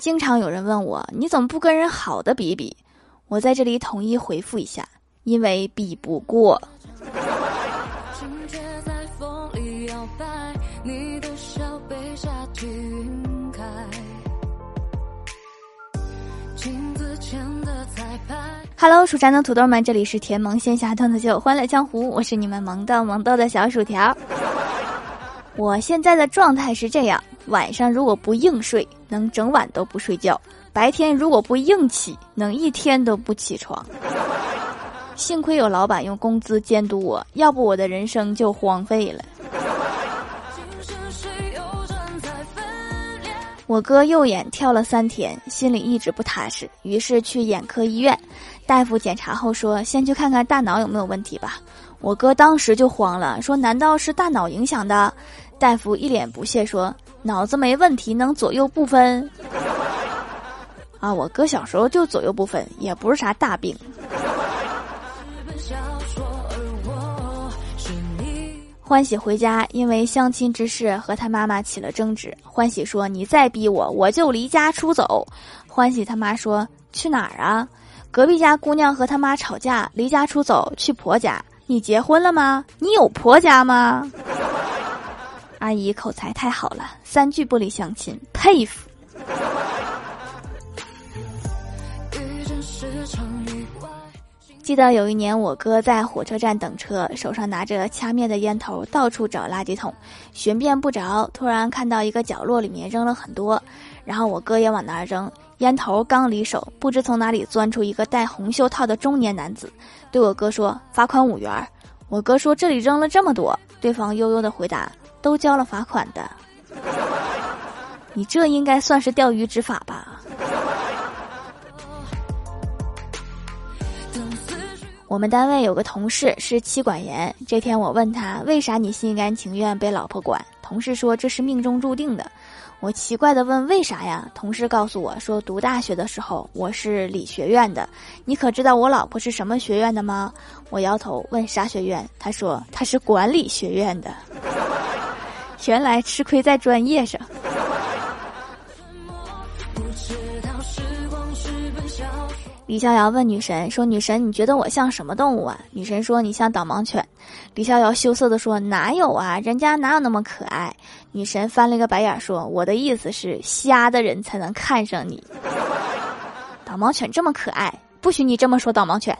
经常有人问我，你怎么不跟人好的比比？我在这里统一回复一下，因为比不过。Hello，蜀山的土豆们，这里是甜萌仙侠段子秀《欢乐江湖》，我是你们萌豆萌豆的小薯条。我现在的状态是这样：晚上如果不硬睡，能整晚都不睡觉；白天如果不硬起，能一天都不起床。幸亏有老板用工资监督我，要不我的人生就荒废了。我哥右眼跳了三天，心里一直不踏实，于是去眼科医院。大夫检查后说：“先去看看大脑有没有问题吧。”我哥当时就慌了，说：“难道是大脑影响的？”大夫一脸不屑说：“脑子没问题，能左右不分。”啊，我哥小时候就左右不分，也不是啥大病。欢喜回家，因为相亲之事和他妈妈起了争执。欢喜说：“你再逼我，我就离家出走。”欢喜他妈说：“去哪儿啊？隔壁家姑娘和他妈吵架，离家出走去婆家。你结婚了吗？你有婆家吗？”阿姨口才太好了，三句不离相亲，佩服。记得有一年，我哥在火车站等车，手上拿着掐灭的烟头，到处找垃圾桶，寻遍不着。突然看到一个角落里面扔了很多，然后我哥也往那儿扔。烟头刚离手，不知从哪里钻出一个戴红袖套的中年男子，对我哥说：“罚款五元。”我哥说：“这里扔了这么多。”对方悠悠的回答：“都交了罚款的。”你这应该算是钓鱼执法吧？我们单位有个同事是妻管严。这天我问他为啥你心甘情愿被老婆管，同事说这是命中注定的。我奇怪的问为啥呀？同事告诉我说读大学的时候我是理学院的。你可知道我老婆是什么学院的吗？我摇头问啥学院？他说他是管理学院的。原来吃亏在专业上。李逍遥问女神说：“女神，你觉得我像什么动物啊？”女神说：“你像导盲犬。”李逍遥羞涩地说：“哪有啊，人家哪有那么可爱？”女神翻了个白眼说：“我的意思是，瞎的人才能看上你。导盲犬这么可爱，不许你这么说导盲犬。”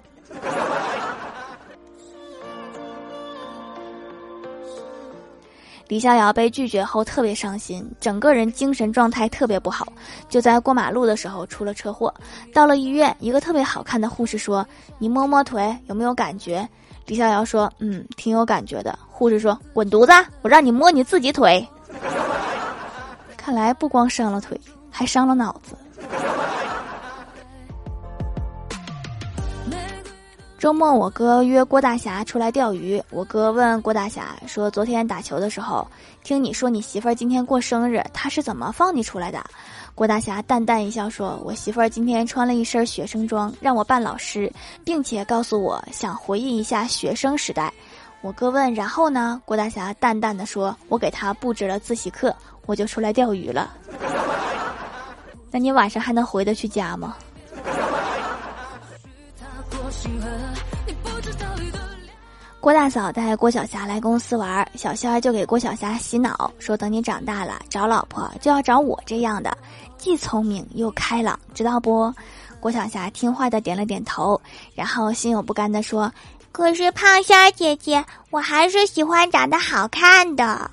李逍遥被拒绝后特别伤心，整个人精神状态特别不好。就在过马路的时候出了车祸，到了医院，一个特别好看的护士说：“你摸摸腿，有没有感觉？”李逍遥说：“嗯，挺有感觉的。”护士说：“滚犊子！我让你摸你自己腿。”看来不光伤了腿，还伤了脑子。周末，我哥约郭大侠出来钓鱼。我哥问郭大侠说：“昨天打球的时候，听你说你媳妇儿今天过生日，他是怎么放你出来的？”郭大侠淡淡一笑说：“我媳妇儿今天穿了一身学生装，让我扮老师，并且告诉我想回忆一下学生时代。”我哥问：“然后呢？”郭大侠淡淡的说：“我给他布置了自习课，我就出来钓鱼了。”那你晚上还能回得去家吗？你不知道你的郭大嫂带郭晓霞来公司玩，小仙儿就给郭晓霞洗脑，说等你长大了找老婆就要找我这样的，既聪明又开朗，知道不？郭晓霞听话的点了点头，然后心有不甘的说：“可是胖仙儿姐姐，我还是喜欢长得好看的。”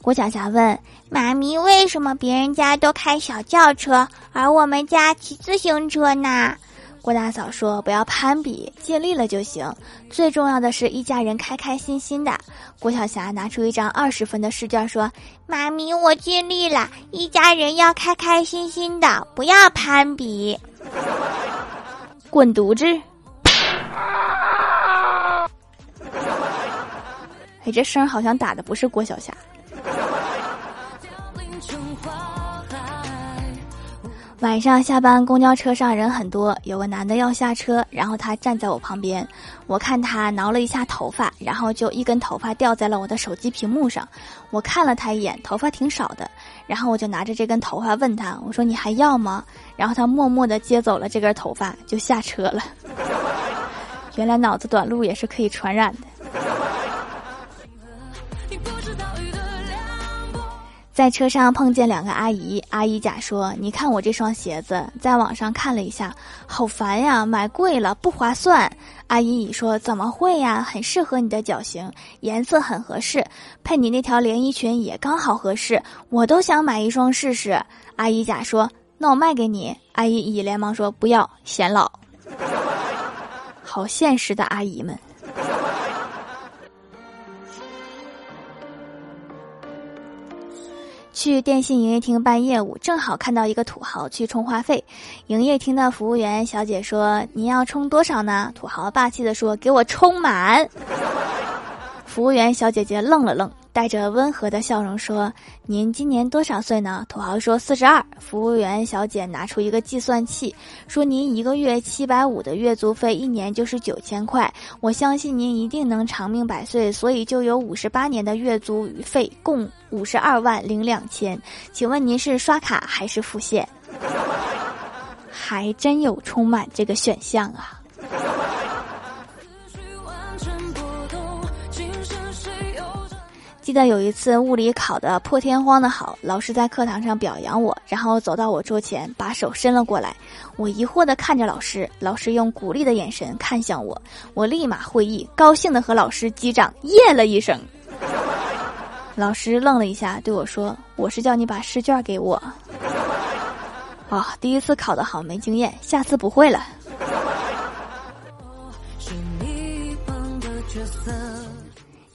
郭晓霞问。妈咪，为什么别人家都开小轿车，而我们家骑自行车呢？郭大嫂说：“不要攀比，尽力了就行。最重要的是一家人开开心心的。”郭晓霞拿出一张二十分的试卷说：“妈咪，我尽力了，一家人要开开心心的，不要攀比。”滚犊子！哎，这声好像打的不是郭晓霞。晚上下班，公交车上人很多，有个男的要下车，然后他站在我旁边，我看他挠了一下头发，然后就一根头发掉在了我的手机屏幕上，我看了他一眼，头发挺少的，然后我就拿着这根头发问他，我说你还要吗？然后他默默地接走了这根头发，就下车了。原来脑子短路也是可以传染的。在车上碰见两个阿姨，阿姨甲说：“你看我这双鞋子，在网上看了一下，好烦呀，买贵了不划算。”阿姨乙说：“怎么会呀？很适合你的脚型，颜色很合适，配你那条连衣裙也刚好合适，我都想买一双试试。”阿姨甲说：“那我卖给你。”阿姨乙连忙说：“不要，显老。”好现实的阿姨们。去电信营业厅办业务，正好看到一个土豪去充话费。营业厅的服务员小姐说：“你要充多少呢？”土豪霸气地说：“给我充满。”服务员小姐姐愣了愣。带着温和的笑容说：“您今年多少岁呢？”土豪说：“四十二。”服务员小姐拿出一个计算器，说：“您一个月七百五的月租费，一年就是九千块。我相信您一定能长命百岁，所以就有五十八年的月租费，共五十二万零两千。请问您是刷卡还是付现？还真有充满这个选项啊！”记得有一次物理考得破天荒的好，老师在课堂上表扬我，然后走到我桌前，把手伸了过来。我疑惑地看着老师，老师用鼓励的眼神看向我，我立马会意，高兴地和老师击掌，耶了一声。老师愣了一下，对我说：“我是叫你把试卷给我。”啊，第一次考得好，没经验，下次不会了。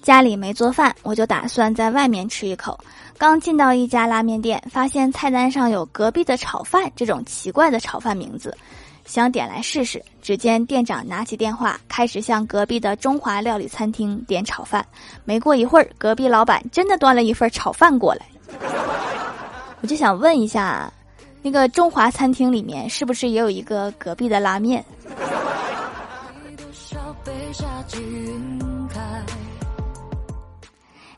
家里没做饭，我就打算在外面吃一口。刚进到一家拉面店，发现菜单上有“隔壁的炒饭”这种奇怪的炒饭名字，想点来试试。只见店长拿起电话，开始向隔壁的中华料理餐厅点炒饭。没过一会儿，隔壁老板真的端了一份炒饭过来。我就想问一下，那个中华餐厅里面是不是也有一个隔壁的拉面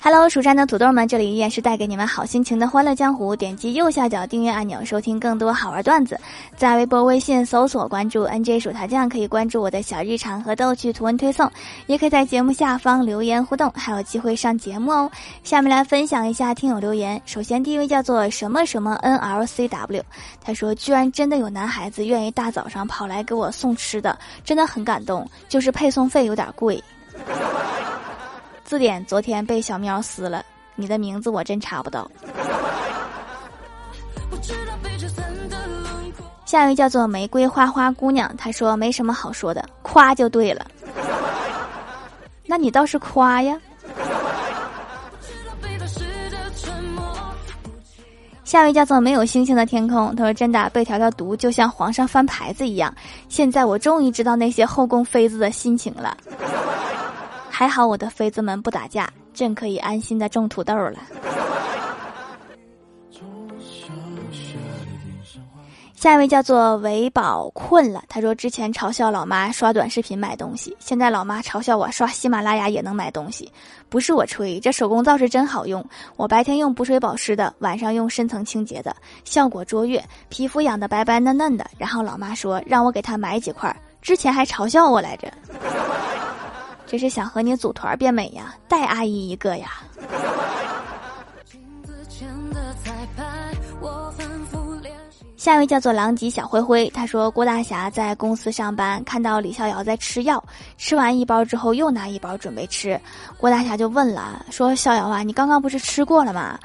？Hello，蜀山的土豆们，这里依然是带给你们好心情的欢乐江湖。点击右下角订阅按钮，收听更多好玩段子。在微博、微信搜索关注 NJ 薯条酱，可以关注我的小日常和逗趣图文推送，也可以在节目下方留言互动，还有机会上节目哦。下面来分享一下听友留言。首先第一位叫做什么什么 NLCW，他说居然真的有男孩子愿意大早上跑来给我送吃的，真的很感动，就是配送费有点贵。字典昨天被小喵撕了，你的名字我真查不到。下一位叫做玫瑰花花姑娘，她说没什么好说的，夸就对了。那你倒是夸呀。下一位叫做没有星星的天空，他说真的被条条毒就像皇上翻牌子一样，现在我终于知道那些后宫妃子的心情了。还好我的妃子们不打架，朕可以安心的种土豆了。下一位叫做维宝困了，他说之前嘲笑老妈刷短视频买东西，现在老妈嘲笑我刷喜马拉雅也能买东西。不是我吹，这手工皂是真好用，我白天用补水保湿的，晚上用深层清洁的，效果卓越，皮肤养的白白嫩嫩的。然后老妈说让我给她买几块，之前还嘲笑我来着。这是想和你组团变美呀，带阿姨一个呀。下一位叫做狼藉小灰灰，他说郭大侠在公司上班，看到李逍遥在吃药，吃完一包之后又拿一包准备吃，郭大侠就问了，说逍遥啊，你刚刚不是吃过了吗？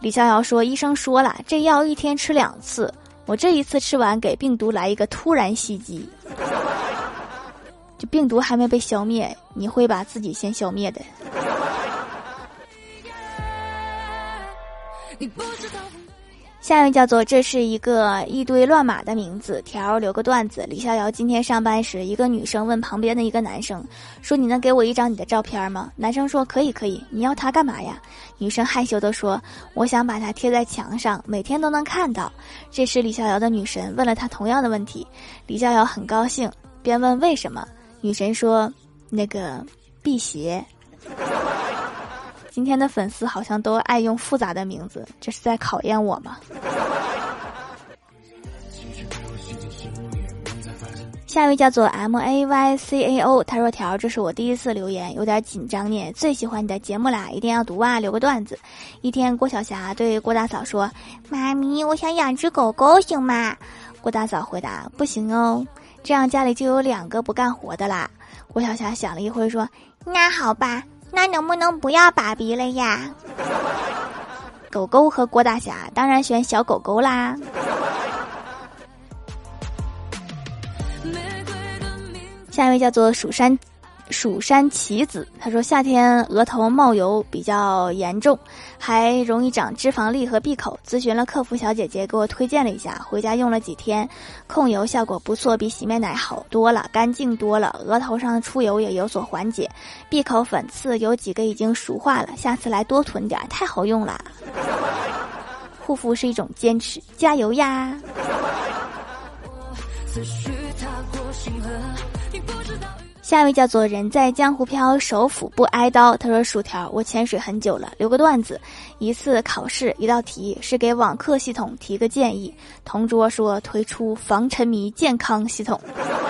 李逍遥说，医生说了，这药一天吃两次，我这一次吃完给病毒来一个突然袭击。就病毒还没被消灭，你会把自己先消灭的。下一位叫做这是一个一堆乱码的名字条留个段子。李逍遥今天上班时，一个女生问旁边的一个男生说：“你能给我一张你的照片吗？”男生说：“可以，可以。”你要它干嘛呀？女生害羞地说：“我想把它贴在墙上，每天都能看到。”这时李逍遥的女神问了他同样的问题，李逍遥很高兴，便问为什么。女神说：“那个辟邪。”今天的粉丝好像都爱用复杂的名字，这是在考验我吗？下一位叫做 M A Y C A O，他说：“条，这是我第一次留言，有点紧张呢。最喜欢你的节目啦，一定要读啊，留个段子。”一天，郭晓霞对郭大嫂说：“妈咪，我想养只狗狗，行吗？”郭大嫂回答：“不行哦，这样家里就有两个不干活的啦。”郭晓霞想了一会说：“那好吧。”那能不能不要爸比了呀？狗狗和郭大侠当然选小狗狗啦。下一位叫做蜀山。蜀山棋子，他说夏天额头冒油比较严重，还容易长脂肪粒和闭口。咨询了客服小姐姐，给我推荐了一下，回家用了几天，控油效果不错，比洗面奶好多了，干净多了，额头上的出油也有所缓解。闭口粉刺有几个已经熟化了，下次来多囤点，太好用了。护肤是一种坚持，加油呀！下一位叫做人在江湖飘，手斧不挨刀。他说：“薯条，我潜水很久了，留个段子。一次考试，一道题是给网课系统提个建议，同桌说推出防沉迷健康系统。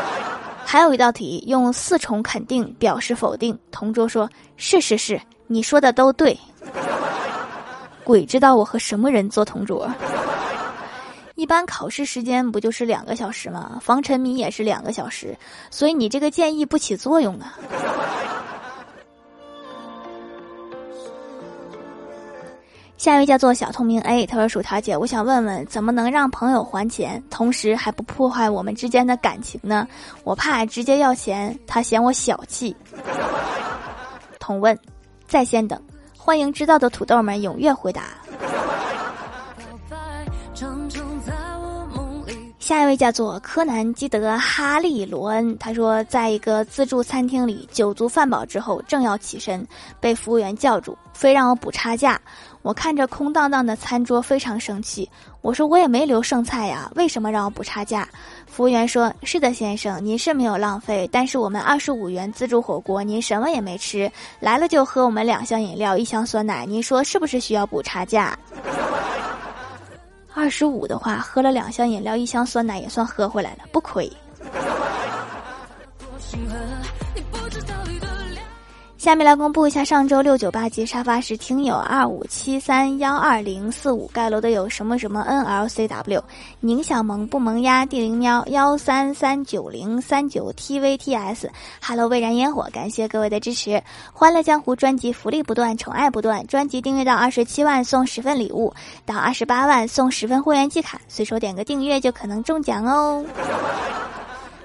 还有一道题用四重肯定表示否定，同桌说是是是，你说的都对。鬼知道我和什么人做同桌。”一般考试时间不就是两个小时吗？防沉迷也是两个小时，所以你这个建议不起作用啊。下一位叫做小透明 A，他说：“薯条姐，我想问问，怎么能让朋友还钱，同时还不破坏我们之间的感情呢？我怕直接要钱，他嫌我小气。”同问，在线等，欢迎知道的土豆们踊跃回答。下一位叫做柯南基德哈利罗恩，他说，在一个自助餐厅里，酒足饭饱之后，正要起身，被服务员叫住，非让我补差价。我看着空荡荡的餐桌，非常生气。我说我也没留剩菜呀，为什么让我补差价？服务员说：“是的，先生，您是没有浪费，但是我们二十五元自助火锅，您什么也没吃，来了就喝我们两箱饮料，一箱酸奶，您说是不是需要补差价？”二十五的话，喝了两箱饮料，一箱酸奶也算喝回来了，不亏。下面来公布一下上周六九八级沙发是听友二五七三幺二零四五盖楼的有什么什么 N L C W 宁小萌不萌鸭地灵喵？幺三三九零三九 T V T S Hello 蔚然烟火感谢各位的支持，欢乐江湖专辑福利不断，宠爱不断，专辑订阅到二十七万送十份礼物，到二十八万送十份会员季卡，随手点个订阅就可能中奖哦。